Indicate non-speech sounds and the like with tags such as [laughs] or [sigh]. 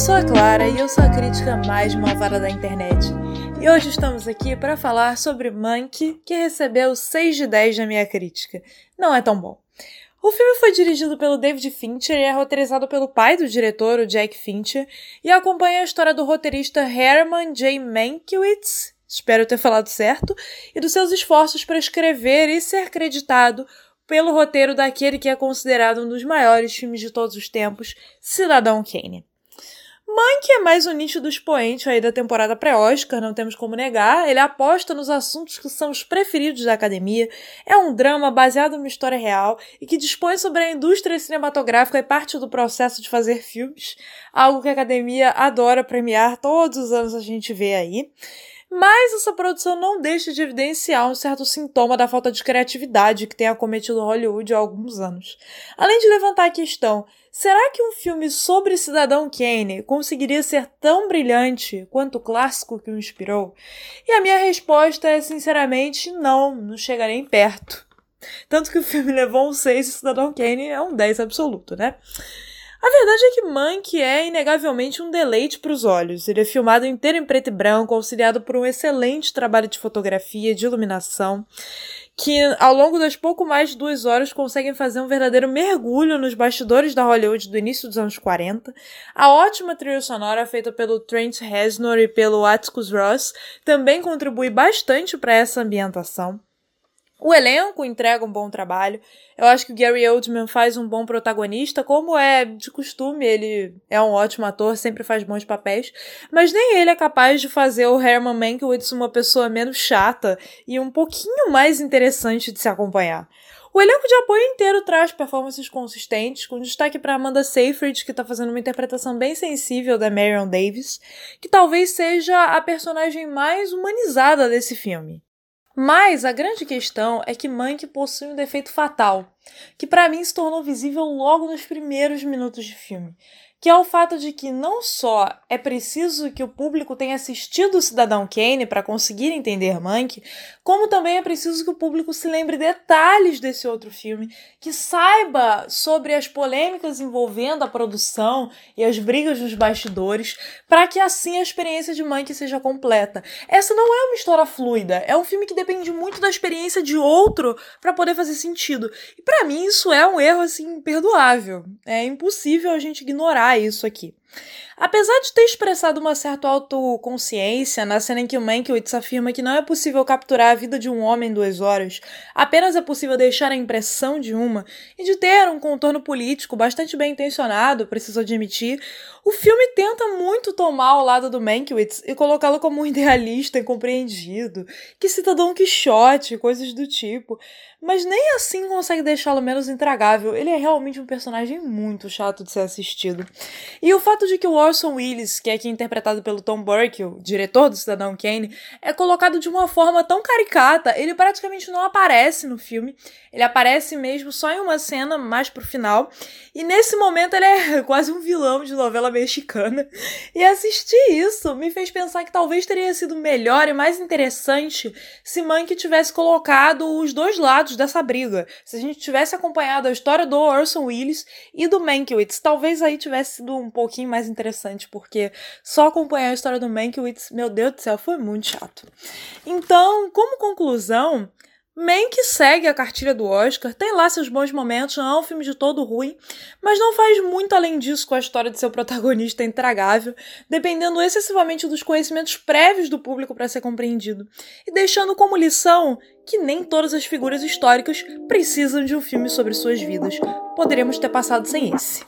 sou a Clara e eu sou a crítica mais malvada da internet. E hoje estamos aqui para falar sobre Monkey, que recebeu 6 de 10 na minha crítica. Não é tão bom. O filme foi dirigido pelo David Fincher e é roteirizado pelo pai do diretor, o Jack Fincher, e acompanha a história do roteirista Herman J. Mankiewicz, espero ter falado certo, e dos seus esforços para escrever e ser creditado pelo roteiro daquele que é considerado um dos maiores filmes de todos os tempos, Cidadão Kane. Monkey é mais um nicho do expoente aí da temporada pré-Oscar, não temos como negar. Ele aposta nos assuntos que são os preferidos da academia. É um drama baseado numa história real e que dispõe sobre a indústria cinematográfica e parte do processo de fazer filmes, algo que a academia adora premiar, todos os anos a gente vê aí. Mas essa produção não deixa de evidenciar um certo sintoma da falta de criatividade que tem acometido Hollywood há alguns anos. Além de levantar a questão: será que um filme sobre Cidadão Kane conseguiria ser tão brilhante quanto o clássico que o inspirou? E a minha resposta é sinceramente não, não chega nem perto. Tanto que o filme levou um 6 e Cidadão Kane é um 10 absoluto, né? A verdade é que Mank é inegavelmente um deleite para os olhos. Ele é filmado inteiro em preto e branco, auxiliado por um excelente trabalho de fotografia, de iluminação, que ao longo das pouco mais de duas horas conseguem fazer um verdadeiro mergulho nos bastidores da Hollywood do início dos anos 40. A ótima trilha sonora feita pelo Trent Reznor e pelo Atticus Ross também contribui bastante para essa ambientação. O elenco entrega um bom trabalho. Eu acho que o Gary Oldman faz um bom protagonista, como é de costume, ele é um ótimo ator, sempre faz bons papéis, mas nem ele é capaz de fazer o Herman Mankiewicz uma pessoa menos chata e um pouquinho mais interessante de se acompanhar. O elenco de apoio inteiro traz performances consistentes, com destaque para Amanda Seyfried, que está fazendo uma interpretação bem sensível da Marion Davis, que talvez seja a personagem mais humanizada desse filme. Mas a grande questão é que Mank possui um defeito fatal, que para mim se tornou visível logo nos primeiros minutos de filme, que é o fato de que não só é preciso que o público tenha assistido o Cidadão Kane para conseguir entender Mank, como também é preciso que o público se lembre detalhes desse outro filme, que saiba sobre as polêmicas envolvendo a produção e as brigas nos bastidores, para que assim a experiência de Mank seja completa. Essa não é uma história fluida, é um filme que depende muito da experiência de outro para poder fazer sentido. E para mim isso é um erro assim imperdoável. É impossível a gente ignorar isso aqui. Apesar de ter expressado uma certa autoconsciência na cena em que o Mankiewicz afirma que não é possível capturar a vida de um homem em duas horas, apenas é possível deixar a impressão de uma, e de ter um contorno político bastante bem intencionado, preciso admitir, o filme tenta muito tomar o lado do Mankiewicz e colocá-lo como um [laughs] idealista incompreendido, que cita Don Quixote, coisas do tipo, mas nem assim consegue deixá-lo menos intragável. Ele é realmente um personagem muito chato de ser assistido. E o fato de que o Orson Welles, que é aqui interpretado pelo Tom Burke, o diretor do Cidadão Kane, é colocado de uma forma tão caricata, ele praticamente não aparece no filme. Ele aparece mesmo só em uma cena mais pro final. E nesse momento ele é [laughs] quase um vilão de novela mexicana. E assistir isso me fez pensar que talvez teria sido melhor e mais interessante se Mank tivesse colocado os dois lados dessa briga. Se a gente tivesse acompanhado a história do Orson Welles e do Mankiewicz, talvez aí tivesse sido um pouquinho mais interessante, porque só acompanhar a história do Mankiewicz, meu Deus do céu, foi muito chato. Então, como conclusão, Mank segue a cartilha do Oscar, tem lá seus bons momentos, não é um filme de todo ruim, mas não faz muito além disso com a história de seu protagonista intragável, dependendo excessivamente dos conhecimentos prévios do público para ser compreendido, e deixando como lição que nem todas as figuras históricas precisam de um filme sobre suas vidas. Poderíamos ter passado sem esse.